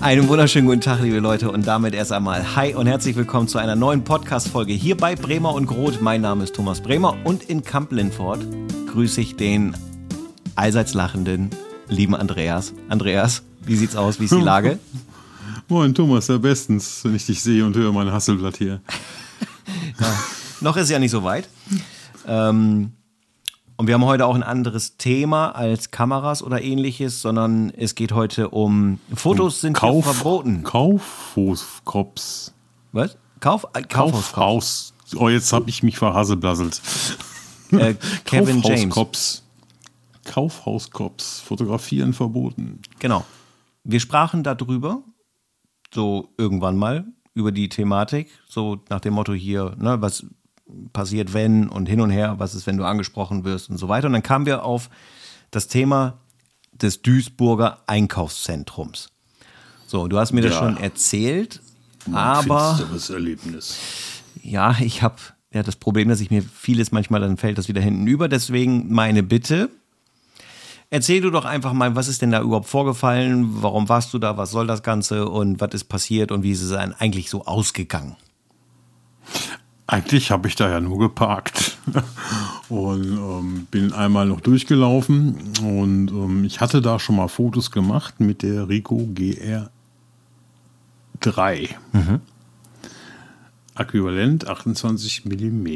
Einen wunderschönen guten Tag, liebe Leute, und damit erst einmal Hi und herzlich willkommen zu einer neuen Podcast-Folge hier bei Bremer und Groth. Mein Name ist Thomas Bremer und in Kamp-Lindfort grüße ich den allseits lachenden, lieben Andreas. Andreas, wie sieht's aus? Wie ist die Lage? Moin, Thomas, ja bestens, wenn ich dich sehe und höre mein Hasselblatt hier. ja, noch ist es ja nicht so weit. Ähm, und wir haben heute auch ein anderes Thema als Kameras oder ähnliches, sondern es geht heute um Fotos sind Kauf, verboten. Kaufhauskops. Was? Kauf, äh, Kaufhaus. Oh, jetzt habe ich mich verhasselblasselt. Äh, Kevin James. Kaufhauskops. Fotografieren verboten. Genau. Wir sprachen darüber, so irgendwann mal, über die Thematik, so nach dem Motto hier, ne, was passiert, wenn und hin und her, was ist, wenn du angesprochen wirst und so weiter. Und dann kamen wir auf das Thema des Duisburger Einkaufszentrums. So, du hast mir ja. das schon erzählt, Ein aber. Erlebnis. Ja, ich habe ja das Problem, dass ich mir vieles manchmal dann fällt das wieder hinten über. Deswegen meine Bitte. Erzähl du doch einfach mal, was ist denn da überhaupt vorgefallen? Warum warst du da? Was soll das Ganze? Und was ist passiert? Und wie ist es eigentlich so ausgegangen? Eigentlich habe ich da ja nur geparkt und ähm, bin einmal noch durchgelaufen und ähm, ich hatte da schon mal Fotos gemacht mit der Rico GR3. Mhm. Äquivalent 28 mm.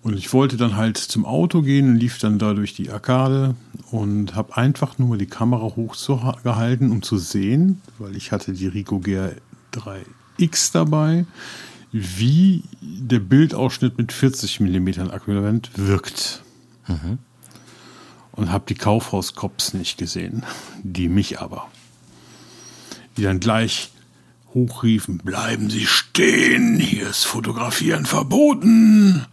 Und ich wollte dann halt zum Auto gehen und lief dann da durch die Arkade und habe einfach nur die Kamera hochgehalten, um zu sehen, weil ich hatte die Rico GR3X dabei wie der Bildausschnitt mit 40 mm Äquivalent wirkt. Mhm. Und habe die Kaufhauskops nicht gesehen, die mich aber. Die dann gleich hochriefen, bleiben Sie stehen, hier ist Fotografieren verboten.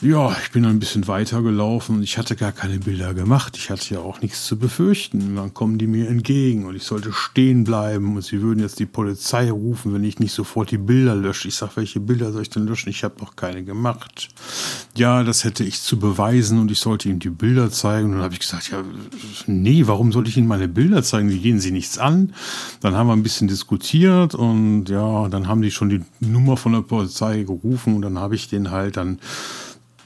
Ja, ich bin ein bisschen weiter gelaufen. Ich hatte gar keine Bilder gemacht. Ich hatte ja auch nichts zu befürchten. Dann kommen die mir entgegen und ich sollte stehen bleiben und sie würden jetzt die Polizei rufen, wenn ich nicht sofort die Bilder lösche. Ich sage, welche Bilder soll ich denn löschen? Ich habe noch keine gemacht. Ja, das hätte ich zu beweisen und ich sollte ihnen die Bilder zeigen. Und dann habe ich gesagt, ja, nee, warum soll ich ihnen meine Bilder zeigen? Die gehen sie nichts an. Dann haben wir ein bisschen diskutiert und ja, dann haben die schon die Nummer von der Polizei gerufen und dann habe ich den halt dann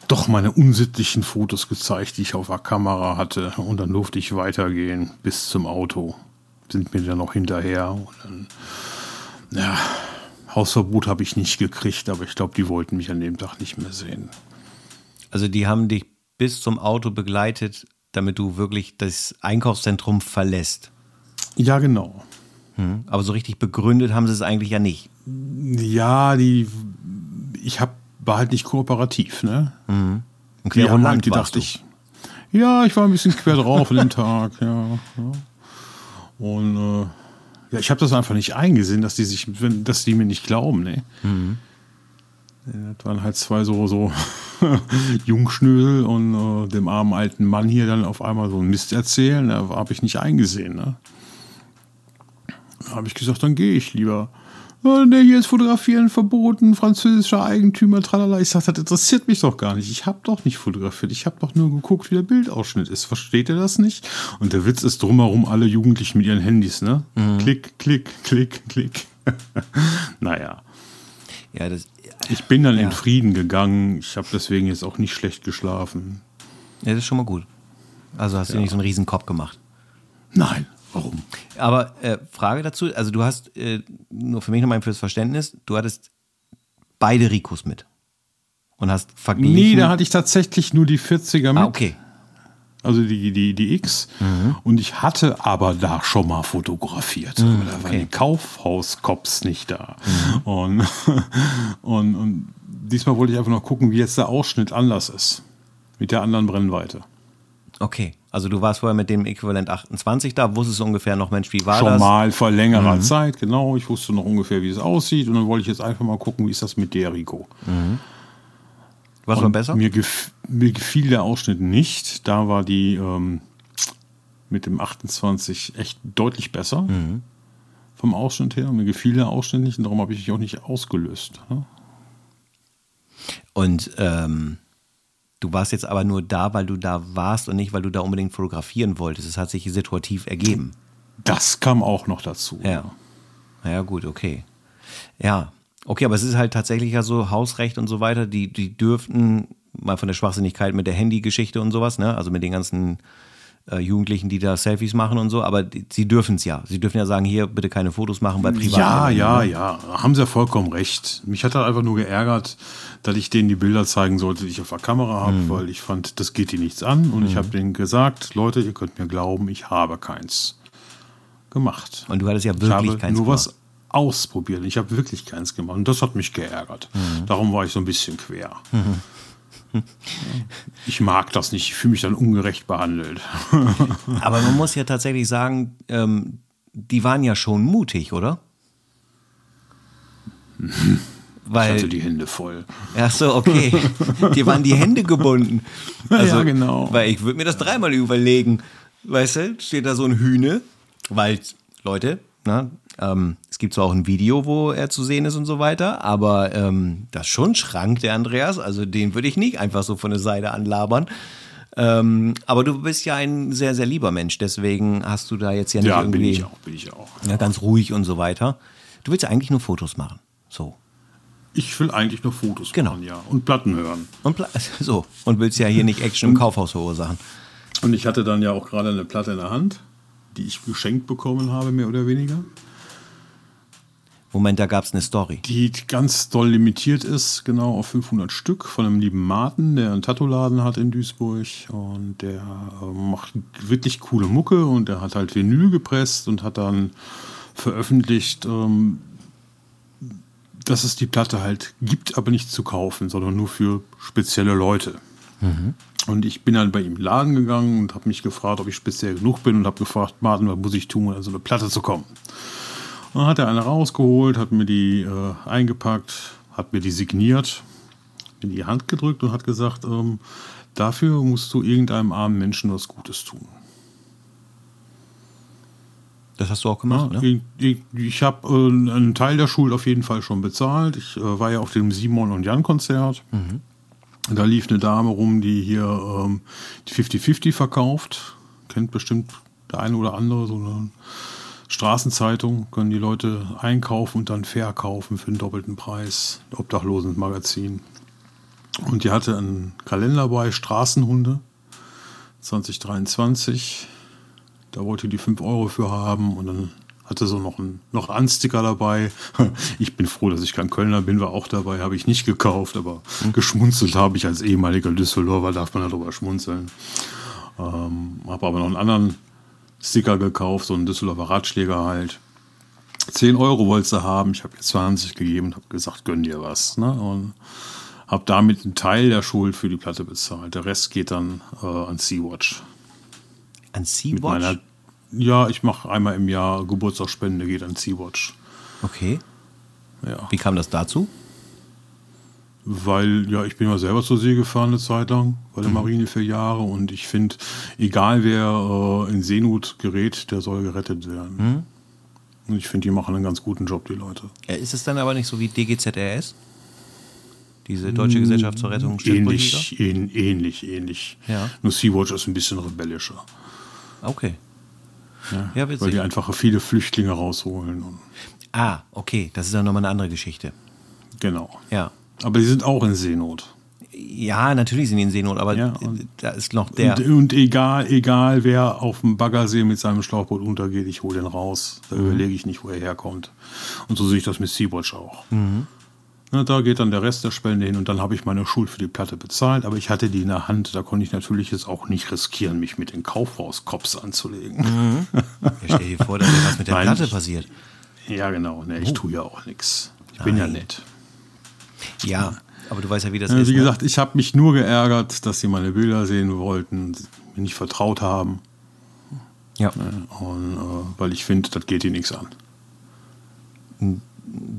doch meine unsittlichen Fotos gezeigt, die ich auf der Kamera hatte. Und dann durfte ich weitergehen bis zum Auto. Sind mir dann noch hinterher. Und dann, ja, Hausverbot habe ich nicht gekriegt, aber ich glaube, die wollten mich an dem Tag nicht mehr sehen. Also die haben dich bis zum Auto begleitet, damit du wirklich das Einkaufszentrum verlässt. Ja, genau. Hm, aber so richtig begründet haben sie es eigentlich ja nicht. Ja, die, ich habe war halt nicht kooperativ, ne? Mhm. Und quer haben halt gedacht, ich. Ja, ich war ein bisschen quer drauf an dem Tag, ja. ja. Und äh, ja, ich habe das einfach nicht eingesehen, dass die sich, dass die mir nicht glauben, ne? Mhm. Das waren halt zwei so, so Jungschnösel und äh, dem armen alten Mann hier dann auf einmal so einen Mist erzählen, da habe ich nicht eingesehen, ne? Da habe ich gesagt, dann gehe ich lieber. Ne, hier ist Fotografieren verboten, französischer Eigentümer, tralala. Ich sage, das interessiert mich doch gar nicht. Ich habe doch nicht fotografiert. Ich habe doch nur geguckt, wie der Bildausschnitt ist. Versteht ihr das nicht? Und der Witz ist drumherum alle Jugendlichen mit ihren Handys, ne? Mhm. Klick, klick, klick, klick. naja. Ja, das, ich bin dann ja. in Frieden gegangen. Ich habe deswegen jetzt auch nicht schlecht geschlafen. Ja, das ist schon mal gut. Also hast du ja. nicht so einen Riesenkopf gemacht? Nein. Warum? Aber äh, Frage dazu, also du hast, äh, nur für mich nochmal fürs Verständnis, du hattest beide Ricos mit und hast verglichen. Nee, da hatte ich tatsächlich nur die 40er mit. Ah, okay. Also die, die, die X. Mhm. Und ich hatte aber da schon mal fotografiert. Mhm, da waren die Kaufhauskops nicht da. Mhm. Und, und, und diesmal wollte ich einfach noch gucken, wie jetzt der Ausschnitt anders ist. Mit der anderen Brennweite. Okay. Also du warst vorher mit dem Äquivalent 28 da, wusstest du ungefähr noch, Mensch, wie war Schon das? Schon mal vor längerer mhm. Zeit, genau. Ich wusste noch ungefähr, wie es aussieht. Und dann wollte ich jetzt einfach mal gucken, wie ist das mit der Rico. Mhm. Was war besser? Mir, gef mir, gefiel der Ausschnitt nicht. Da war die ähm, mit dem 28 echt deutlich besser. Mhm. Vom Ausschnitt her. Mir gefiel der Ausschnitt nicht und darum habe ich mich auch nicht ausgelöst. Ne? Und ähm Du warst jetzt aber nur da, weil du da warst und nicht, weil du da unbedingt fotografieren wolltest. Es hat sich situativ ergeben. Das kam auch noch dazu. Ja. Ja, gut, okay. Ja. Okay, aber es ist halt tatsächlich ja so Hausrecht und so weiter, die, die dürften mal von der Schwachsinnigkeit mit der Handygeschichte und sowas, ne? Also mit den ganzen äh, Jugendlichen, die da Selfies machen und so, aber die, sie dürfen es ja. Sie dürfen ja sagen, hier bitte keine Fotos machen bei privaten. Ja, ja, ne? ja. Haben sie ja vollkommen recht. Mich hat halt einfach nur geärgert, dass ich denen die Bilder zeigen sollte, die ich auf der Kamera habe, weil ich fand, das geht die nichts an. Und ich habe denen gesagt, Leute, ihr könnt mir glauben, ich habe keins gemacht. Und du hattest ja Ich wirklich habe keins nur gemacht. was ausprobiert. Ich habe wirklich keins gemacht. Und das hat mich geärgert. Darum war ich so ein bisschen quer. Ich mag das nicht. Ich fühle mich dann ungerecht behandelt. Aber man muss ja tatsächlich sagen, ähm, die waren ja schon mutig, oder? Ich hatte Weil, die Hände voll. ach so, okay. Die waren die Hände gebunden. Also, Ja, genau. Weil ich würde mir das dreimal überlegen. Weißt du, steht da so ein Hühne, weil, Leute, na, ähm, es gibt zwar auch ein Video, wo er zu sehen ist und so weiter, aber ähm, das ist schon Schrank, der Andreas. Also den würde ich nicht einfach so von der Seite anlabern. Ähm, aber du bist ja ein sehr, sehr lieber Mensch, deswegen hast du da jetzt ja nicht Ja, irgendwie bin ich auch, bin ich auch. ja, ganz ruhig und so weiter. Du willst ja eigentlich nur Fotos machen. So. Ich will eigentlich nur Fotos Genau. machen, ja. Und Platten hören. Und pla- so. Und willst ja hier nicht Action im Kaufhaus verursachen. Und ich hatte dann ja auch gerade eine Platte in der Hand, die ich geschenkt bekommen habe, mehr oder weniger. Moment, da gab es eine Story. Die ganz doll limitiert ist, genau auf 500 Stück von einem lieben Martin, der einen Tattoo-Laden hat in Duisburg. Und der äh, macht wirklich coole Mucke und der hat halt Vinyl gepresst und hat dann veröffentlicht, ähm, dass es die Platte halt gibt, aber nicht zu kaufen, sondern nur für spezielle Leute. Und ich bin dann bei ihm im Laden gegangen und habe mich gefragt, ob ich speziell genug bin und habe gefragt, Martin, was muss ich tun, um an so eine Platte zu kommen? Dann hat er eine rausgeholt, hat mir die äh, eingepackt, hat mir die signiert, in die Hand gedrückt und hat gesagt, ähm, dafür musst du irgendeinem armen Menschen was Gutes tun. Das hast du auch gemacht, ne? Ich, ich, ich habe äh, einen Teil der Schuld auf jeden Fall schon bezahlt. Ich äh, war ja auf dem Simon und Jan Konzert. Da lief eine Dame rum, die hier ähm, die 50-50 verkauft. Kennt bestimmt der eine oder andere so eine Straßenzeitung. Können die Leute einkaufen und dann verkaufen für einen doppelten Preis. Obdachlosenmagazin. Und die hatte einen Kalender bei, Straßenhunde 2023. Da wollte die 5 Euro für haben und dann hatte so noch ein noch einen Sticker dabei. Ich bin froh, dass ich kein Kölner bin, war auch dabei, habe ich nicht gekauft, aber geschmunzelt habe ich als ehemaliger Düsseldorfer, darf man darüber schmunzeln. Ähm, habe aber noch einen anderen Sticker gekauft, so einen Düsseldorfer Ratschläger halt. 10 Euro wollte sie haben, ich habe ihr 20 gegeben und habe gesagt, gönn dir was. Ne? Und habe damit einen Teil der Schuld für die Platte bezahlt. Der Rest geht dann äh, an Sea-Watch. An Sea-Watch? ja, ich mache einmal im Jahr Geburtstagsspende, geht an Sea-Watch. Okay. Ja. Wie kam das dazu? Weil, ja, ich bin ja selber zur See gefahren eine Zeit lang, bei der Mhm. Marine für Jahre und ich finde, egal wer äh, in Seenot gerät, der soll gerettet werden. Mhm. Und ich finde, die machen einen ganz guten Job, die Leute. Ja, ist es dann aber nicht so wie DGZRS? Diese Deutsche Gesellschaft zur Rettung? Ähnlich, ähn, ähnlich, ähnlich. Ja. Nur Sea-Watch ist ein bisschen rebellischer. Okay. Ja, Ja, weil die einfach viele Flüchtlinge rausholen. Ah, okay. Das ist dann nochmal eine andere Geschichte. genau. Ja. Aber die sind auch in Seenot. Ja, natürlich sind die in Seenot, aber Ja, da ist noch der. Und, und egal, egal wer auf dem Baggersee mit seinem Schlauchboot untergeht, ich hole den raus. Da Mhm. überlege ich nicht, wo er herkommt. Und so sehe ich das mit Sea-Watch auch. Mhm. Na, da geht dann der Rest der Spende hin und dann habe ich meine Schuld für die Platte bezahlt, aber ich hatte die in der Hand, da konnte ich natürlich jetzt auch nicht riskieren, mich mit den Kaufhauskops anzulegen. Ja, stell dir vor, dass dir was mit der Nein, Platte passiert. Ja, genau, ne, Oh. ich tue ja auch nichts. Ich bin ja Nein. nett. Ja, aber du weißt ja, wie das Ja, ist. wie ne? gesagt, ich habe mich nur geärgert, dass sie meine Bilder sehen wollten, mir nicht vertraut haben. Ja. Und, äh, weil ich finde, das geht ihnen nichts an.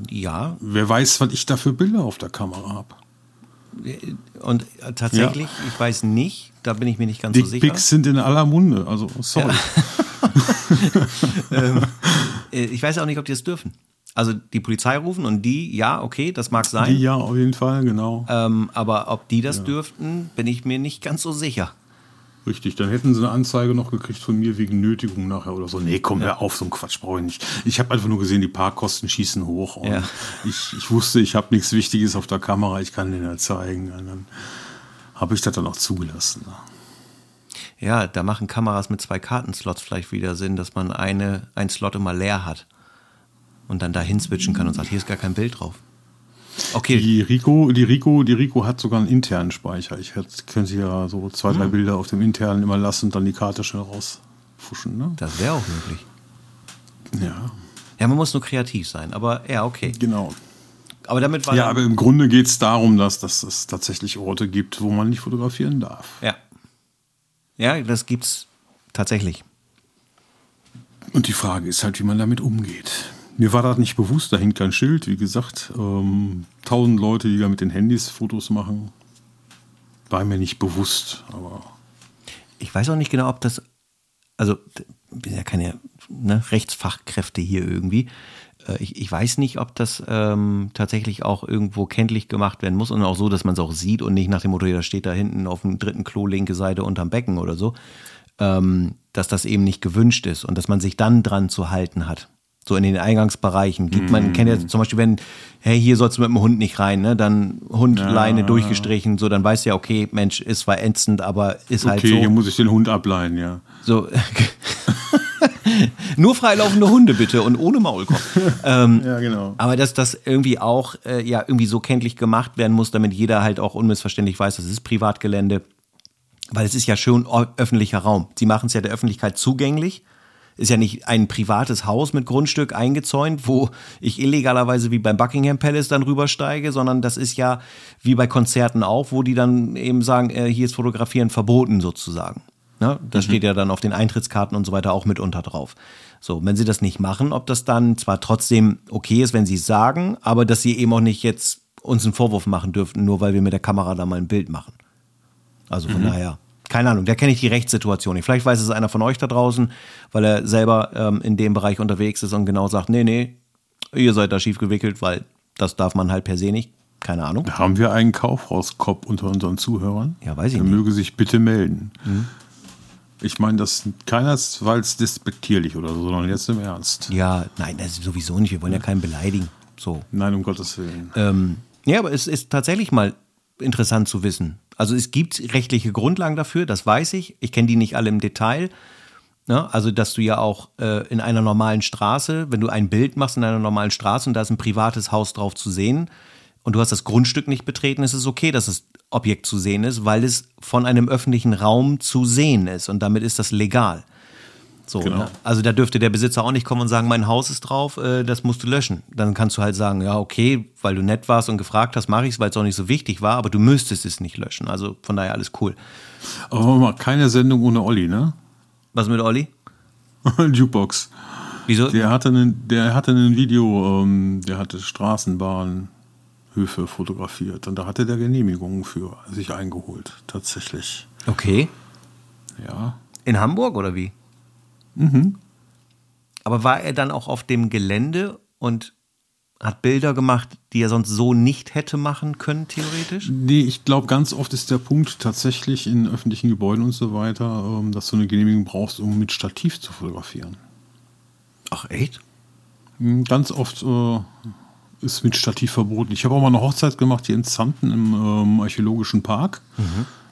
ja, Wer weiß, was ich da für Bilder auf der Kamera habe. und tatsächlich, ich weiß nicht, da bin ich mir nicht ganz so Dick sicher. Pics sind in aller Munde, also sorry. Äh, Ich weiß auch nicht, ob die das dürfen. Also die Polizei rufen und die, ja, okay, das mag sein. Die ja, auf jeden Fall, genau. Ähm, aber ob die das dürften, bin ich mir nicht ganz so sicher. Richtig, dann hätten sie eine Anzeige noch gekriegt von mir wegen Nötigung nachher oder so. Nee, komm, hör auf, so ein Quatsch brauche ich nicht. Ich habe einfach nur gesehen, die Parkkosten schießen hoch und Ja. ich, ich wusste, ich habe nichts Wichtiges auf der Kamera, ich kann den ja zeigen. Und dann habe ich das dann auch zugelassen. Ja, da machen Kameras mit zwei Kartenslots vielleicht wieder Sinn, dass man eine, ein Slot immer leer hat und dann dahin switchen kann und sagt, hier ist gar kein Bild drauf. Okay, Die Rico, die Rico, die Rico hat sogar einen internen Speicher. Ich hätte, können Sie ja so zwei, Hm. drei Bilder auf dem internen immer lassen und dann die Karte schnell rausfuschen. Ne? das wäre auch möglich. Ja, Ja, man muss nur kreativ sein, aber ja, okay. genau. Aber damit war Ja, aber im Grunde geht es darum, dass, dass es tatsächlich Orte gibt, wo man nicht fotografieren darf. ja. Ja, das gibt's tatsächlich. Und die Frage ist halt, wie man damit umgeht. Mir war das nicht bewusst, da hängt kein Schild. Wie gesagt, ähm, tausend Leute, die da mit den Handys Fotos machen. War mir nicht bewusst, aber Ich weiß auch nicht genau, ob das, also wir sind ja keine ne, Rechtsfachkräfte hier irgendwie. Äh, Ich, ich weiß nicht, ob das ähm, tatsächlich auch irgendwo kenntlich gemacht werden muss und auch so, dass man es auch sieht und nicht nach dem Motto, ja, steht da hinten auf dem dritten Klo linke Seite unterm Becken oder so, ähm, dass das eben nicht gewünscht ist und dass man sich dann dran zu halten hat. So in den Eingangsbereichen gibt man, kennt ja zum Beispiel, wenn, hey, hier sollst du mit dem Hund nicht rein, ne? Dann Hundleine durchgestrichen, so, dann weißt du ja, okay, Mensch, ist zwar ätzend, aber ist halt okay, so. hier muss ich den Hund ableihen, ja. So. Nur freilaufende Hunde bitte und ohne Maulkorb. ähm, Ja, genau. aber dass das irgendwie auch äh, ja irgendwie so kenntlich gemacht werden muss, damit jeder halt auch unmissverständlich weiß, das ist Privatgelände. Weil es ist ja schon o- öffentlicher Raum. Sie machen es ja der Öffentlichkeit zugänglich. Ist ja nicht ein privates Haus mit Grundstück eingezäunt, wo ich illegalerweise wie beim Buckingham Palace dann rübersteige, sondern das ist ja wie bei Konzerten auch, wo die dann eben sagen, äh, hier ist Fotografieren verboten sozusagen. Ne? Das steht ja dann auf den Eintrittskarten und so weiter auch mitunter drauf. So, wenn sie das nicht machen, ob das dann zwar trotzdem okay ist, wenn sie es sagen, aber dass sie eben auch nicht jetzt uns einen Vorwurf machen dürften, nur weil wir mit der Kamera da mal ein Bild machen. Also von daher, keine Ahnung, da kenne ich die Rechtssituation nicht. Vielleicht weiß es einer von euch da draußen, weil er selber ähm, in dem Bereich unterwegs ist und genau sagt, nee, nee, ihr seid da schief gewickelt, weil das darf man halt per se nicht. Keine Ahnung. Haben wir einen Kaufhauskopf unter unseren Zuhörern? Ja, weiß ich Der nicht. Mhm. möge sich bitte melden. Ich meine das keinesfalls despektierlich oder so, sondern jetzt im Ernst. Ja, nein, das ist sowieso nicht. Wir wollen ja keinen beleidigen. So. Nein, um Gottes Willen. Ähm, ja, aber es ist tatsächlich mal interessant zu wissen. Also es gibt rechtliche Grundlagen dafür, das weiß ich. Ich kenne die nicht alle im Detail. Ne? Also, dass du ja auch äh, in einer normalen Straße, wenn du ein Bild machst in einer normalen Straße und da ist ein privates Haus drauf zu sehen und du hast das Grundstück nicht betreten, ist es okay, dass das Objekt zu sehen ist, weil es von einem öffentlichen Raum zu sehen ist und damit ist das legal. So, Genau. ne? Also da dürfte der Besitzer auch nicht kommen und sagen, mein Haus ist drauf, äh, das musst du löschen. Dann kannst du halt sagen, ja, okay, weil du nett warst und gefragt hast, mache ich es, weil es auch nicht so wichtig war, aber du müsstest es nicht löschen. Also von daher alles cool. Aber mal keine Sendung ohne Olli, ne? Was mit Olli? Jukebox. Wieso? Der hatte ein, der hatte ein Video, ähm, der hatte Straßenbahnhöfe fotografiert und da hatte der Genehmigungen für sich eingeholt, tatsächlich. Okay. Ja. In Hamburg oder wie? Aber war er dann auch auf dem Gelände und hat Bilder gemacht, die er sonst so nicht hätte machen können, theoretisch? Nee, ich glaube, ganz oft ist der Punkt tatsächlich in öffentlichen Gebäuden und so weiter, ähm, dass du eine Genehmigung brauchst, um mit Stativ zu fotografieren. Ach, echt? Mhm, Ganz oft äh, ist mit Stativ verboten. Ich habe auch mal eine Hochzeit gemacht hier in Zanten im ähm, Archäologischen Park,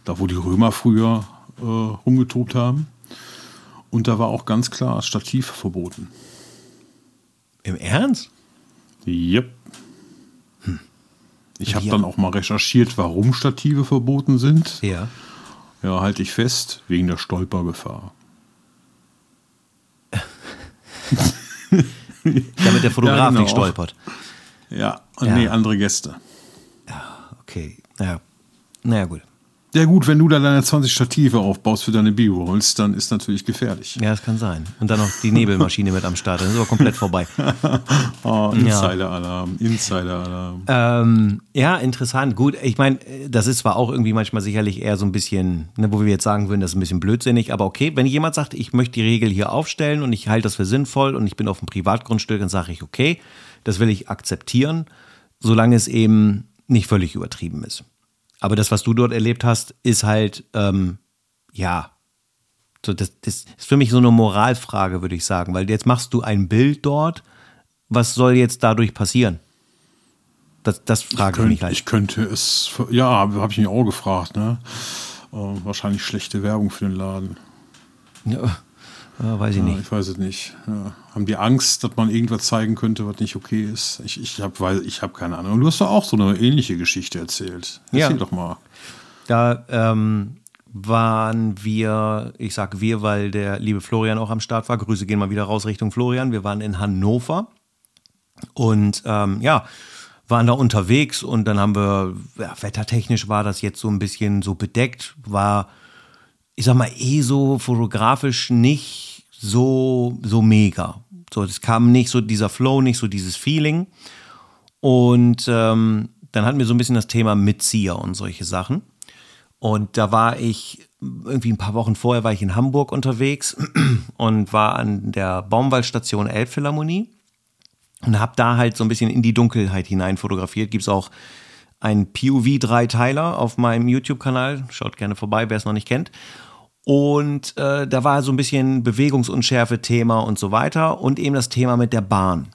da wo die Römer früher äh, rumgetobt haben. Und da war auch ganz klar Stativ verboten. Im Ernst? Yep. Ich habe Ja. dann auch mal recherchiert, warum Stative verboten sind. Ja. Ja, halte ich fest, wegen der Stolpergefahr. Damit der Fotograf Ja, genau. nicht stolpert. Ja, und Ja. nee, andere Gäste. Okay, naja. Naja, gut. Ja gut, wenn du da deine 20 Stative aufbaust für deine B-Rolls, dann ist natürlich gefährlich. Ja, das kann sein. Und dann noch die Nebelmaschine mit am Start. Dann ist aber komplett vorbei. Oh, Insider-Alarm, Insider-Alarm. Ähm, ja, interessant. Gut, ich meine, das ist zwar auch irgendwie manchmal sicherlich eher so ein bisschen, ne, wo wir jetzt sagen würden, das ist ein bisschen blödsinnig, aber okay, wenn jemand sagt, ich möchte die Regel hier aufstellen und ich halte das für sinnvoll und ich bin auf dem Privatgrundstück, dann sage ich, okay, das will ich akzeptieren, solange es eben nicht völlig übertrieben ist. Aber das, was du dort erlebt hast, ist halt, ähm, ja, So, das, das ist für mich so eine Moralfrage, würde ich sagen, weil jetzt machst du ein Bild dort. Was soll jetzt dadurch passieren? Das, das frage ich, mich halt. Ich könnte es, ja, habe ich mich auch gefragt, ne? Äh, wahrscheinlich schlechte Werbung für den Laden. Ja, ja weiß ich ja, nicht. Ich weiß es nicht. Ja. Haben die Angst, dass man irgendwas zeigen könnte, was nicht okay ist? Ich, ich habe ich hab keine Ahnung. Und du hast doch auch so eine ähnliche Geschichte erzählt. Erzähl ja. doch mal. Da ähm, waren wir, ich sage wir, weil der liebe Florian auch am Start war. Grüße gehen mal wieder raus Richtung Florian. Wir waren in Hannover und ähm, ja, waren da unterwegs und dann haben wir, ja, wettertechnisch war das jetzt so ein bisschen so bedeckt, war, ich sag mal, eh so fotografisch nicht so, so mega. So, es kam nicht so dieser Flow, nicht so dieses Feeling. Und ähm, dann hatten wir so ein bisschen das Thema Mitzieher und solche Sachen. Und da war ich irgendwie ein paar Wochen vorher war ich in Hamburg unterwegs und war an der Baumwallstation Elbphilharmonie und habe da halt so ein bisschen in die Dunkelheit hinein fotografiert. Gibt es auch einen POV-Dreiteiler auf meinem YouTube-Kanal. Schaut gerne vorbei, wer es noch nicht kennt. Und äh, da war so ein bisschen Bewegungsunschärfe-Thema und so weiter und eben das Thema mit der Bahn.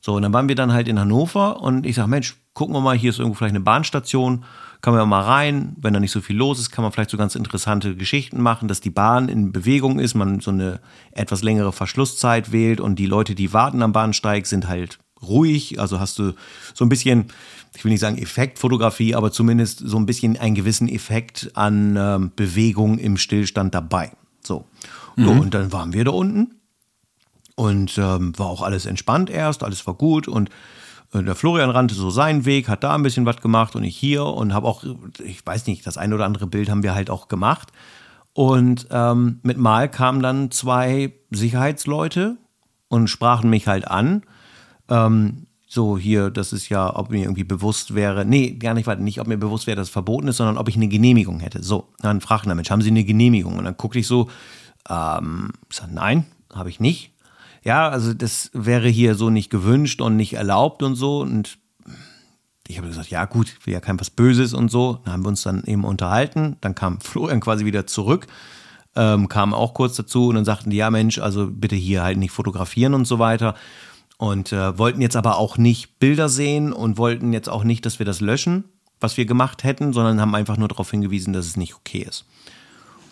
So, und dann waren wir dann halt in Hannover und ich sage, Mensch, gucken wir mal, hier ist irgendwo vielleicht eine Bahnstation kann man mal rein. Wenn da nicht so viel los ist, kann man vielleicht so ganz interessante Geschichten machen, dass die Bahn in Bewegung ist, man so eine etwas längere Verschlusszeit wählt und die Leute, die warten am Bahnsteig, sind halt ruhig. Also hast du so ein bisschen, ich will nicht sagen Effektfotografie, aber zumindest so ein bisschen einen gewissen Effekt an ähm, Bewegung im Stillstand dabei. So. Mhm. so. Und dann waren wir da unten und ähm, war auch alles entspannt erst, alles war gut und äh, der Florian rannte so seinen Weg, hat da ein bisschen was gemacht und ich hier und habe auch, ich weiß nicht, das ein oder andere Bild haben wir halt auch gemacht. Und ähm, mit Mal kamen dann zwei Sicherheitsleute und sprachen mich halt an. Ähm, so hier, das ist ja, ob mir irgendwie bewusst wäre, nee, gar nicht, nicht, ob mir bewusst wäre, dass es verboten ist, sondern ob ich eine Genehmigung hätte. So, dann fragten der Mensch, haben Sie eine Genehmigung? Und dann guckte ich so, ähm, ich sag, nein, habe ich nicht ja, also das wäre hier so nicht gewünscht und nicht erlaubt und so. Und ich habe gesagt, ja gut, ich will ja kein was Böses und so. Dann haben wir uns dann eben unterhalten. Dann kam Florian quasi wieder zurück, ähm, kam auch kurz dazu und dann sagten die, ja Mensch, also bitte hier halt nicht fotografieren und so weiter. Und äh, wollten jetzt aber auch nicht Bilder sehen und wollten jetzt auch nicht, dass wir das löschen, was wir gemacht hätten, sondern haben einfach nur darauf hingewiesen, dass es nicht okay ist.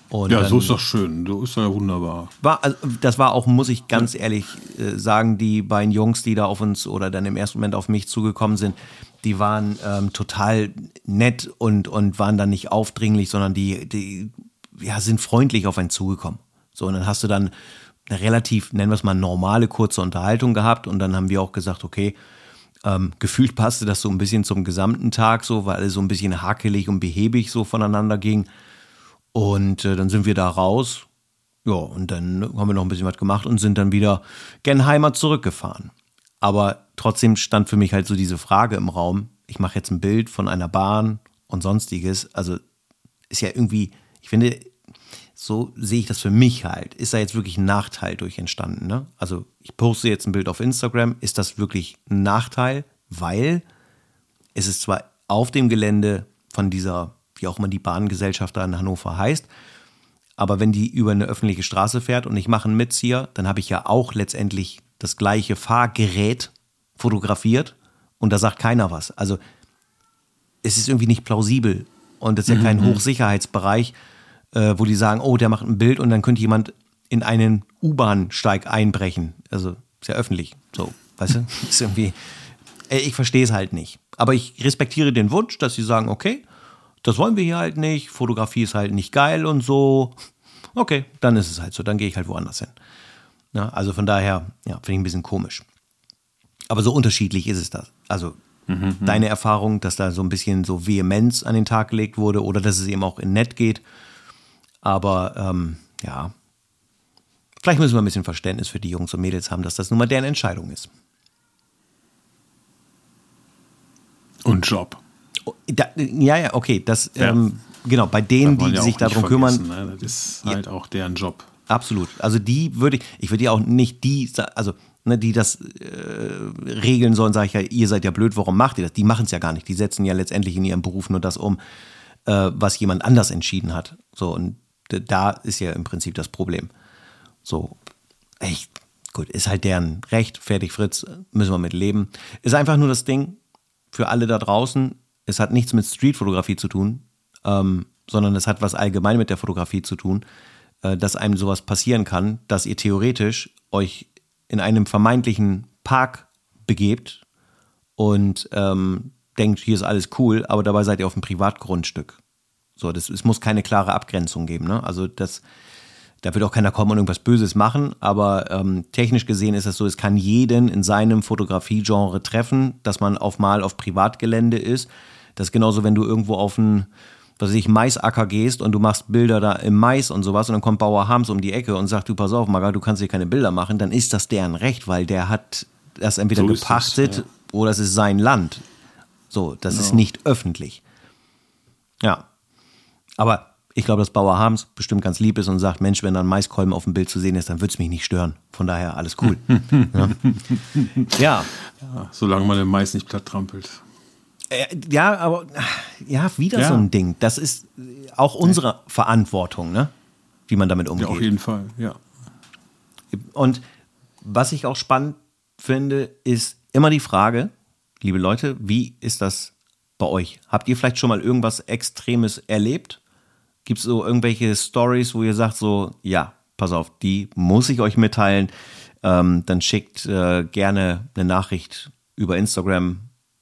Und ja, so ist doch schön. So ist ja wunderbar. War, also, das war auch, muss ich ganz ehrlich äh, sagen, die beiden Jungs, die da auf uns oder dann im ersten Moment auf mich zugekommen sind, die waren ähm, total nett und, und waren dann nicht aufdringlich, sondern die, die ja, sind freundlich auf einen zugekommen. So, und dann hast du dann eine relativ, nennen wir es mal, normale, kurze Unterhaltung gehabt und dann haben wir auch gesagt, okay, ähm, gefühlt passte das so ein bisschen zum gesamten Tag so, weil alles so ein bisschen hakelig und behäbig so voneinander ging. Und äh, dann sind wir da raus. Ja, und dann haben wir noch ein bisschen was gemacht und sind dann wieder Genheimer zurückgefahren. Aber trotzdem stand für mich halt so diese Frage im Raum. Ich mache jetzt ein Bild von einer Bahn und sonstiges. Also ist ja irgendwie, ich finde, so sehe ich das für mich halt. Ist da jetzt wirklich ein Nachteil durch entstanden? Ne? Also ich poste jetzt ein Bild auf Instagram. Ist das wirklich ein Nachteil? Weil es ist zwar auf dem Gelände von dieser wie auch immer die Bahngesellschaft da in Hannover heißt. Aber wenn die über eine öffentliche Straße fährt und ich mache einen Mitzieher, dann habe ich ja auch letztendlich das gleiche Fahrgerät fotografiert und da sagt keiner was. Also es ist irgendwie nicht plausibel und es ist ja kein mhm. Hochsicherheitsbereich, äh, wo die sagen, oh, der macht ein Bild und dann könnte jemand in einen U-Bahn-Steig einbrechen. Also ist ja öffentlich. So, weißt du? ist irgendwie, ich verstehe es halt nicht. Aber ich respektiere den Wunsch, dass sie sagen, okay, das wollen wir hier halt nicht, Fotografie ist halt nicht geil und so. Okay, dann ist es halt so, dann gehe ich halt woanders hin. Ja, also von daher, ja, finde ich ein bisschen komisch. Aber so unterschiedlich ist es das. Also mhm, deine Erfahrung, dass da so ein bisschen so Vehemenz an den Tag gelegt wurde oder dass es eben auch in nett geht. Aber ähm, ja, vielleicht müssen wir ein bisschen Verständnis für die Jungs und Mädels haben, dass das nun mal deren Entscheidung ist. Und Job. Da, ja, ja, okay. Das, ja. Ähm, genau, bei denen, die, ja sich darum kümmern. Ne? Das ist halt auch deren Job. Absolut. Also die würde ich, ich würde ja auch nicht die, also ne, die das äh, regeln sollen, sage ich ja, ihr seid ja blöd, warum macht ihr das? Die machen es ja gar nicht. Die setzen ja letztendlich in ihrem Beruf nur das um, äh, was jemand anders entschieden hat. So, und Da ist ja im Prinzip das Problem. So, echt, gut, ist halt deren Recht, fertig Fritz, müssen wir mit leben. Ist einfach nur das Ding für alle da draußen, es hat nichts mit Streetfotografie zu tun, ähm, sondern es hat was allgemein mit der Fotografie zu tun, äh, dass einem sowas passieren kann, dass ihr theoretisch euch in einem vermeintlichen Park begebt und ähm, denkt, hier ist alles cool, aber dabei seid ihr auf einem Privatgrundstück. So, das, es muss keine klare Abgrenzung geben. Ne? Also das, da wird auch keiner kommen und irgendwas Böses machen, aber ähm, technisch gesehen ist es so, es kann jeden in seinem Fotografiegenre treffen, dass man auf mal auf Privatgelände ist. Das ist genauso, wenn du irgendwo auf ein, was weiß ich, Maisacker gehst und du machst Bilder da im Mais und sowas und dann kommt Bauer Harms um die Ecke und sagt, du pass auf, Maga, du kannst hier keine Bilder machen, dann ist das deren Recht, weil der hat das entweder so gepachtet das, ja. oder es ist sein Land. So, das genau. ist nicht öffentlich. Ja. Aber ich glaube, dass Bauer Harms bestimmt ganz lieb ist und sagt, Mensch, wenn da ein Maiskolben auf dem Bild zu sehen ist, dann wird es mich nicht stören. Von daher alles cool. ja. ja. ja. Solange man den Mais nicht platt trampelt. Äh, ja, aber ja, wieder ja. so ein Ding. Das ist auch unsere Verantwortung, ne? Wie man damit umgeht. Ja, auf jeden Fall, ja. Und was ich auch spannend finde, ist immer die Frage, liebe Leute, wie ist das bei euch? Habt ihr vielleicht schon mal irgendwas Extremes erlebt? Gibt es so irgendwelche Stories, wo ihr sagt so, ja, pass auf, die muss ich euch mitteilen. Ähm, dann schickt äh, gerne eine Nachricht über Instagram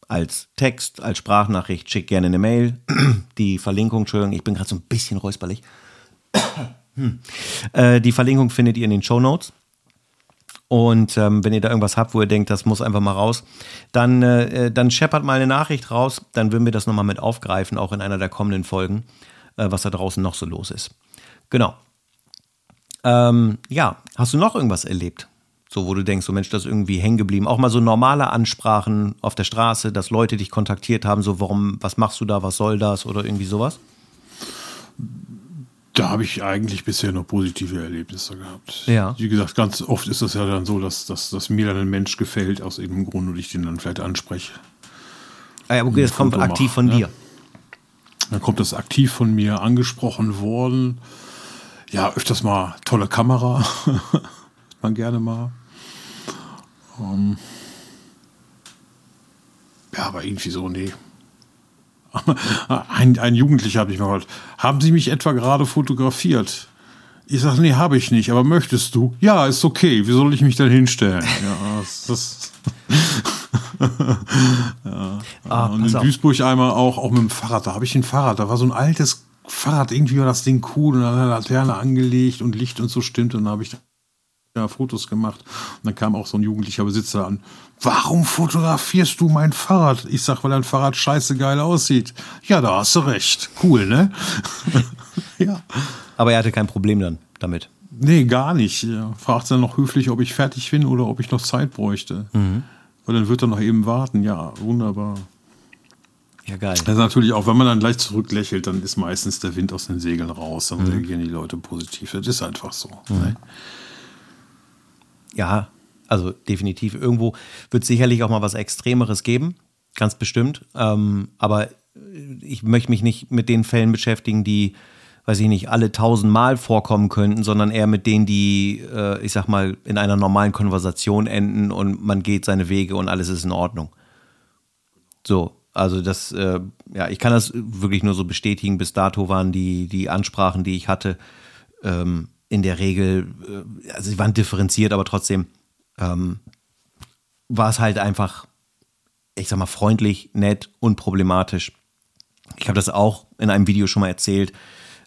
als Text, als Sprachnachricht, schickt gerne eine Mail. Die Verlinkung, Entschuldigung, ich bin gerade so ein bisschen räusperlich. hm. äh, die Verlinkung findet ihr in den Show Notes. Und ähm, wenn ihr da irgendwas habt, wo ihr denkt, das muss einfach mal raus, dann, äh, dann scheppert mal eine Nachricht raus. Dann würden wir das nochmal mit aufgreifen, auch in einer der kommenden Folgen, äh, was da draußen noch so los ist. Genau. Ähm, ja, hast du noch irgendwas erlebt? So, wo du denkst, so Mensch, das ist irgendwie hängen geblieben. Auch mal so normale Ansprachen auf der Straße, dass Leute dich kontaktiert haben, so warum, was machst du da, was soll das oder irgendwie sowas? Da habe ich eigentlich bisher nur positive Erlebnisse gehabt. Ja. Wie gesagt, ganz oft ist das ja dann so, dass, dass, dass mir dann ein Mensch gefällt aus irgendeinem Grund und ich den dann vielleicht anspreche. Ah ja, okay, das kommt aktiv mache, von ne? dir. Dann kommt das aktiv von mir angesprochen worden. Ja, öfters mal tolle Kamera. man gerne mal. Ähm, ja, aber irgendwie so, nee. Ein, ein Jugendlicher habe ich mal gehört. Haben Sie mich etwa gerade fotografiert? Ich sage, nee, habe ich nicht, aber möchtest du? Ja, ist okay. Wie soll ich mich denn hinstellen? Ja, das, das ja. Ah, und in Duisburg einmal auch, auch mit dem Fahrrad. Da habe ich ein Fahrrad. Da war so ein altes Fahrrad. Irgendwie war das Ding cool und eine Laterne angelegt und Licht und so stimmt. Und dann habe ich ja, Fotos gemacht. Und dann kam auch so ein jugendlicher Besitzer an. Warum fotografierst du mein Fahrrad? Ich sag, weil dein Fahrrad scheiße geil aussieht. Ja, da hast du recht. Cool, ne? ja. Aber er hatte kein Problem dann damit. Nee, gar nicht. Er fragt dann noch höflich, ob ich fertig bin oder ob ich noch Zeit bräuchte. Mhm. Weil dann wird er noch eben warten. Ja, wunderbar. Ja, geil. Also natürlich auch, wenn man dann gleich zurücklächelt, dann ist meistens der Wind aus den Segeln raus. Dann mhm. reagieren die Leute positiv. Das ist einfach so. Mhm. Ne? ja, also definitiv. Irgendwo wird es sicherlich auch mal was Extremeres geben, ganz bestimmt. Ähm, aber ich möchte mich nicht mit den Fällen beschäftigen, die, weiß ich nicht, alle tausendmal vorkommen könnten, sondern eher mit denen, die, äh, ich sag mal, in einer normalen Konversation enden und man geht seine Wege und alles ist in Ordnung. So, also das, äh, ja, ich kann das wirklich nur so bestätigen. Bis dato waren die, die Ansprachen, die ich hatte, ähm, in der Regel, äh, also sie waren differenziert, aber trotzdem ähm, war es halt einfach, ich sag mal, freundlich, nett, unproblematisch. Ich habe das auch in einem Video schon mal erzählt,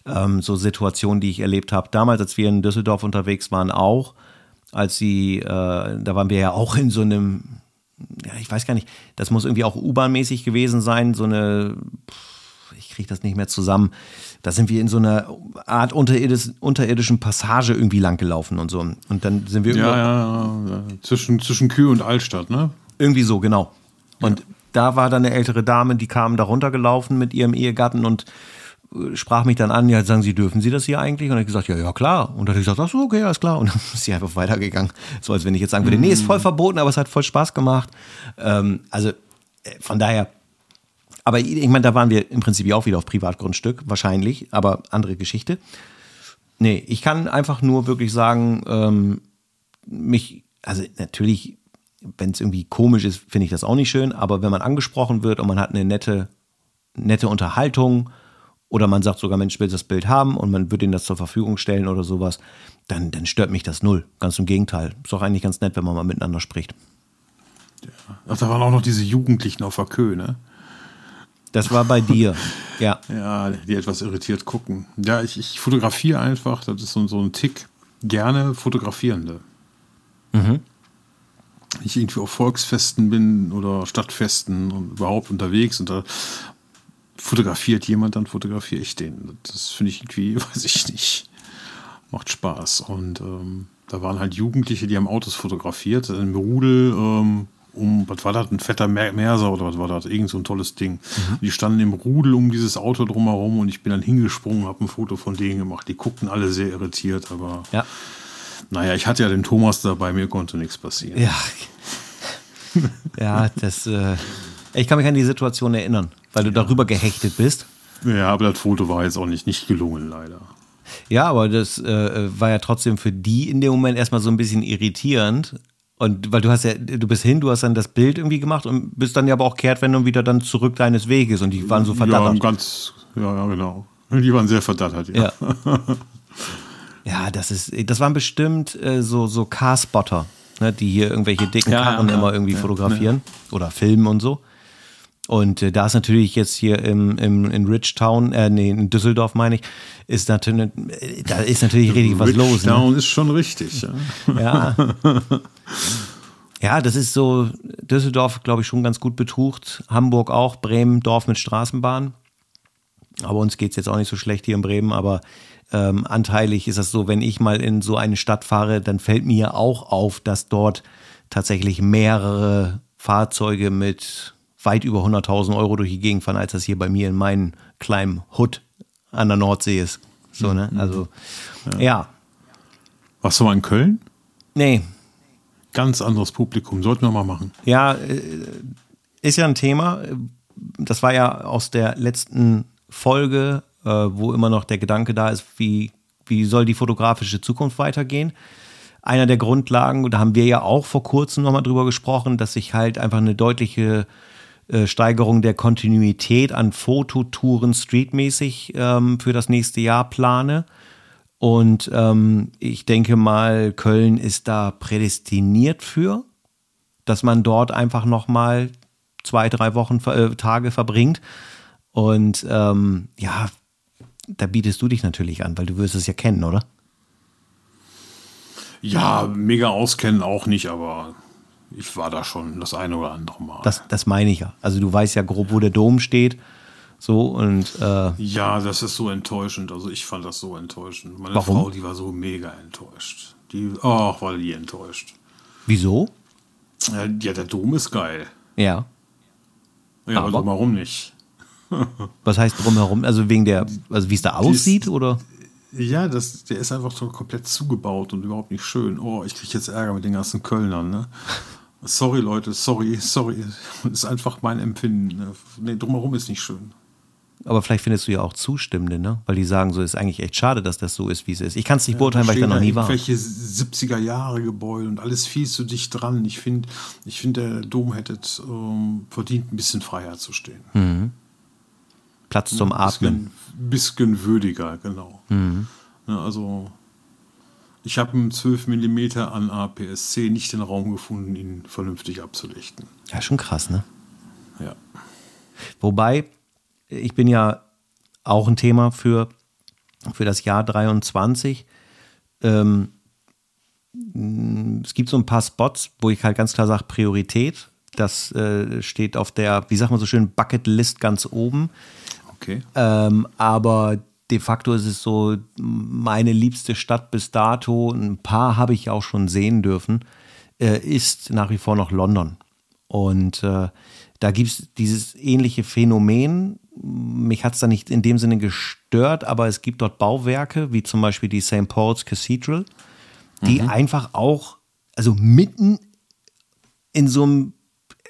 ähm, so Situationen, die ich erlebt habe. Damals, als wir in Düsseldorf unterwegs waren, auch, als sie, äh, da waren wir ja auch in so einem, ja, ich weiß gar nicht, das muss irgendwie auch U-Bahn-mäßig gewesen sein, so eine, ich kriege das nicht mehr zusammen da sind wir in so einer Art unterirdisch, unterirdischen Passage irgendwie lang gelaufen und so. Und dann sind wir ja, ja, ja, Zwischen, zwischen Kühe und Altstadt, ne? Irgendwie so, genau. Und ja. da war dann eine ältere Dame, die kam da runtergelaufen mit ihrem Ehegatten und sprach mich dann an, ja, sagen Sie, dürfen Sie das hier eigentlich? Und ich gesagt, ja, ja, klar. Und dann habe ich gesagt, ach so, okay, alles klar. Und dann ist sie einfach weitergegangen. So, als wenn ich jetzt sagen würde, nee, ist voll verboten, aber es hat voll Spaß gemacht. Ähm, also, äh, von daher, aber ich meine, da waren wir im Prinzip auch wieder auf Privatgrundstück, wahrscheinlich, aber andere Geschichte. Nee, ich kann einfach nur wirklich sagen, ähm, mich, also natürlich, wenn es irgendwie komisch ist, finde ich das auch nicht schön, aber wenn man angesprochen wird und man hat eine nette, nette Unterhaltung oder man sagt sogar, Mensch, will das Bild haben und man würde ihnen das zur Verfügung stellen oder sowas, dann, dann stört mich das null. Ganz im Gegenteil. Ist doch eigentlich ganz nett, wenn man mal miteinander spricht. Ja. Ach, da waren auch noch diese Jugendlichen auf der Kö, ne? Das war bei dir, ja. Ja, die etwas irritiert gucken. Ja, ich, ich fotografiere einfach, das ist so, so ein Tick. Gerne Fotografierende. Mhm. Ich irgendwie auf Volksfesten bin oder Stadtfesten und überhaupt unterwegs und da fotografiert jemand, dann fotografiere ich den. Das finde ich irgendwie, weiß ich nicht, macht Spaß. Und ähm, da waren halt Jugendliche, die haben Autos fotografiert, im Rudel, ähm, um, was war das, ein fetter Merser oder was war das, irgend so ein tolles Ding. Mhm. Die standen im Rudel um dieses Auto drumherum und ich bin dann hingesprungen, habe ein Foto von denen gemacht. Die guckten alle sehr irritiert, aber ja. naja, ich hatte ja den Thomas dabei, mir konnte nichts passieren. Ja, ja das, äh, ich kann mich an die Situation erinnern, weil du ja. darüber gehechtet bist. Ja, aber das Foto war jetzt auch nicht, nicht gelungen, leider. Ja, aber das äh, war ja trotzdem für die in dem Moment erstmal so ein bisschen irritierend, und weil du hast ja, du bist hin, du hast dann das Bild irgendwie gemacht und bist dann ja aber auch Kehrtwendung wieder dann zurück deines Weges und die waren so verdattert. Ja, ganz, ja, ja, genau. Die waren sehr verdattert, ja. Ja, ja das ist, das waren bestimmt äh, so, so Carspotter, ne, die hier irgendwelche dicken ja, Karren ja, immer irgendwie fotografieren oder filmen und so. Und äh, da ist natürlich jetzt hier im, im, in Ridgetown, äh, nee, in Düsseldorf meine ich, ist natürlich, da ist natürlich richtig was los. Ridgetown ne? ist schon richtig. Ja. ja. Ja, das ist so, Düsseldorf, glaube ich, schon ganz gut betucht. Hamburg auch, Bremen, Dorf mit Straßenbahn. Aber uns geht es jetzt auch nicht so schlecht hier in Bremen, aber ähm, anteilig ist das so, wenn ich mal in so eine Stadt fahre, dann fällt mir auch auf, dass dort tatsächlich mehrere Fahrzeuge mit weit über 100.000 Euro durch die Gegend fahren, als das hier bei mir in meinem kleinen Hut an der Nordsee ist. So, ne? Mhm. Also, ja. ja. Warst du mal in Köln? Nee. Ganz anderes Publikum, sollten wir mal machen. Ja, äh, ist ja ein Thema. Das war ja aus der letzten Folge, äh, wo immer noch der Gedanke da ist, wie, wie soll die fotografische Zukunft weitergehen einer der Grundlagen, da haben wir ja auch vor kurzem nochmal drüber gesprochen, dass sich halt einfach eine deutliche äh, Steigerung der Kontinuität an Fototouren streetmäßig ähm, für das nächste Jahr plane. Und ähm, ich denke mal, Köln ist da prädestiniert für, dass man dort einfach nochmal zwei, drei Wochen, äh, Tage verbringt. Und ähm, ja, da bietest du dich natürlich an, weil du wirst es ja kennen, oder? Ja, mega auskennen auch nicht, aber ich war da schon das eine oder andere Mal. Das, das meine ich ja. Also du weißt ja grob, wo der Dom steht. So und äh ja, das ist so enttäuschend. Also ich fand das so enttäuschend. Meine Warum? Frau, die war so mega enttäuscht. Die, ach, war die enttäuscht. Wieso? Ja, ja der Dom ist geil. Ja. Ja, aber, aber drumherum nicht. Was heißt drumherum? Also wegen der, also wie es da aussieht, ist, oder? Ja, das, der ist einfach so komplett zugebaut und überhaupt nicht schön. Oh, ich kriege jetzt Ärger mit den ganzen Kölnern, ne? Sorry, Leute, sorry, sorry. Ist einfach mein Empfinden. Ne? Nee, drumherum ist nicht schön. Aber vielleicht findest du ja auch Zustimmende, ne? Weil die sagen, so ist eigentlich echt schade, dass das so ist, wie es ist. Ich kann es nicht beurteilen, weil ich da noch nie war. Welche 70er Jahre Gebäude und alles viel zu dicht dran. Ich finde, ich find, der Dom hätte ähm, verdient, ein bisschen freier zu stehen. Mhm. Platz zum ein Atmen. Bisschen, bisschen würdiger, genau. Mhm. Ja, also ich habe einen 12 mm an APS-C nicht den Raum gefunden, ihn vernünftig abzulichten. Ja, schon krass, ne? Ja. Wobei, ich bin ja auch ein Thema für, für das Jahr 23. Ähm, es gibt so ein paar Spots, wo ich halt ganz klar sage, Priorität. Das äh, steht auf der, wie sagt man so schön, Bucketlist ganz oben. Okay. Ähm, aber de facto ist es so meine liebste Stadt bis dato. Ein paar habe ich auch schon sehen dürfen. Äh, ist nach wie vor noch London. Und äh, da gibt es dieses ähnliche Phänomen. Mich hat es da nicht in dem Sinne gestört, aber es gibt dort Bauwerke, wie zum Beispiel die St. Paul's Cathedral, die mhm. einfach auch, also mitten in so einem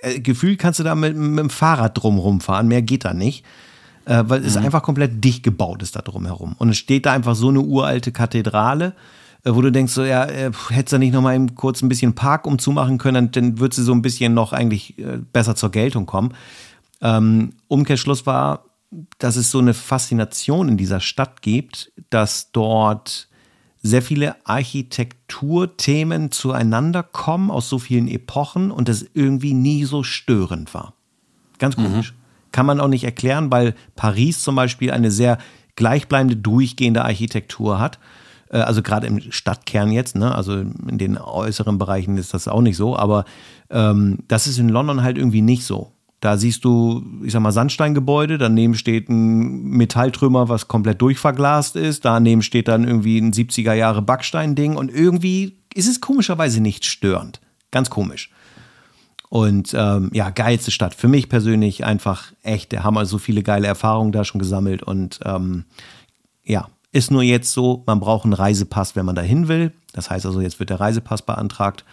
äh, Gefühl kannst du da mit, mit dem Fahrrad drumherum fahren, mehr geht da nicht. Äh, weil es einfach komplett dicht gebaut ist da drumherum. Und es steht da einfach so eine uralte Kathedrale, äh, wo du denkst, so, ja, äh, hättest du nicht noch mal kurz ein bisschen Park umzumachen können, dann, dann wird sie so ein bisschen noch eigentlich äh, besser zur Geltung kommen. Ähm, Umkehrschluss war, dass es so eine Faszination in dieser Stadt gibt, dass dort sehr viele Architekturthemen zueinander kommen aus so vielen Epochen und das irgendwie nie so störend war. Ganz komisch. Mhm. Kann man auch nicht erklären, weil Paris zum Beispiel eine sehr gleichbleibende, durchgehende Architektur hat. Äh, also gerade im Stadtkern jetzt, ne? also in den äußeren Bereichen ist das auch nicht so, aber ähm, das ist in London halt irgendwie nicht so. Da siehst du, ich sag mal, Sandsteingebäude, daneben steht ein Metalltrümmer, was komplett durchverglast ist, daneben steht dann irgendwie ein 70er Jahre Backstein-Ding und irgendwie ist es komischerweise nicht störend. Ganz komisch. Und ähm, ja, geilste Stadt. Für mich persönlich einfach echt der Hammer. So viele geile Erfahrungen da schon gesammelt. Und ähm, ja, ist nur jetzt so, man braucht einen Reisepass, wenn man da hin will. Das heißt also, jetzt wird der Reisepass beantragt,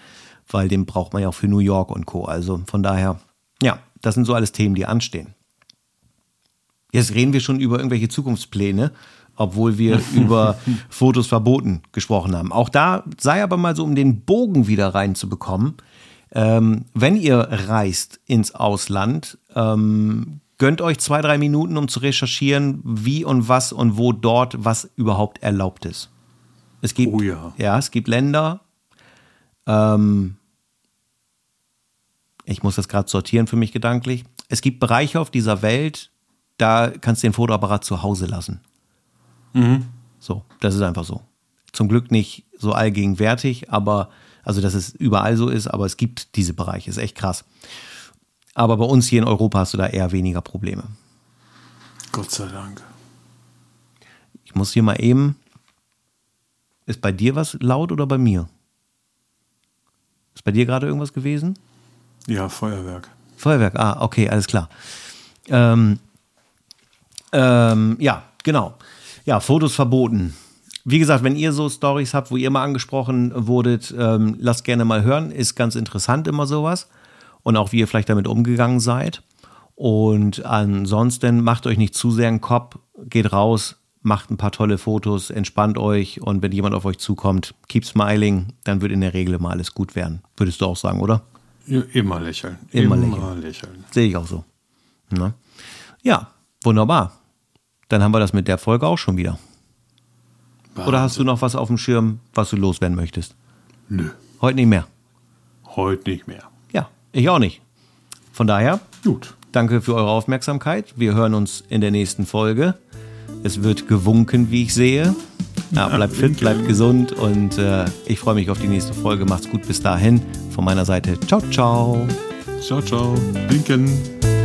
weil den braucht man ja auch für New York und Co. Also von daher, ja, das sind so alles Themen, die anstehen. Jetzt reden wir schon über irgendwelche Zukunftspläne, obwohl wir über Fotos verboten gesprochen haben. Auch da sei aber mal so, um den Bogen wieder reinzubekommen. Ähm, wenn ihr reist ins Ausland, ähm, gönnt euch zwei, drei Minuten, um zu recherchieren, wie und was und wo dort was überhaupt erlaubt ist. Es gibt, oh ja. ja, es gibt Länder, ähm, ich muss das gerade sortieren für mich gedanklich. Es gibt Bereiche auf dieser Welt, da kannst du den Fotoapparat zu Hause lassen. Mhm. So, das ist einfach so. Zum Glück nicht so allgegenwärtig, aber also dass es überall so ist, aber es gibt diese Bereiche, ist echt krass. Aber bei uns hier in Europa hast du da eher weniger Probleme. Gott sei Dank. Ich muss hier mal eben. Ist bei dir was laut oder bei mir? Ist bei dir gerade irgendwas gewesen? Ja, Feuerwerk. Feuerwerk, ah, okay, alles klar. Ähm, ähm, ja, genau. Ja, Fotos verboten. Wie gesagt, wenn ihr so Stories habt, wo ihr mal angesprochen wurdet, ähm, lasst gerne mal hören. Ist ganz interessant immer sowas. Und auch wie ihr vielleicht damit umgegangen seid. Und ansonsten macht euch nicht zu sehr einen Kopf, geht raus, macht ein paar tolle Fotos, entspannt euch und wenn jemand auf euch zukommt, keep smiling, dann wird in der Regel mal alles gut werden. Würdest du auch sagen, oder? Immer lächeln. Immer, Immer lächeln. lächeln. Sehe ich auch so. Ne? Ja, wunderbar. Dann haben wir das mit der Folge auch schon wieder. Wahnsinn. Oder hast du noch was auf dem Schirm, was du loswerden möchtest? Nö. Heute nicht mehr. Heute nicht mehr. Ja, ich auch nicht. Von daher, gut. Danke für eure Aufmerksamkeit. Wir hören uns in der nächsten Folge. Es wird gewunken, wie ich sehe. Ja, bleibt fit, bleibt gesund und äh, ich freue mich auf die nächste Folge. Macht's gut bis dahin. Von meiner Seite, ciao, ciao. Ciao, ciao. Winken.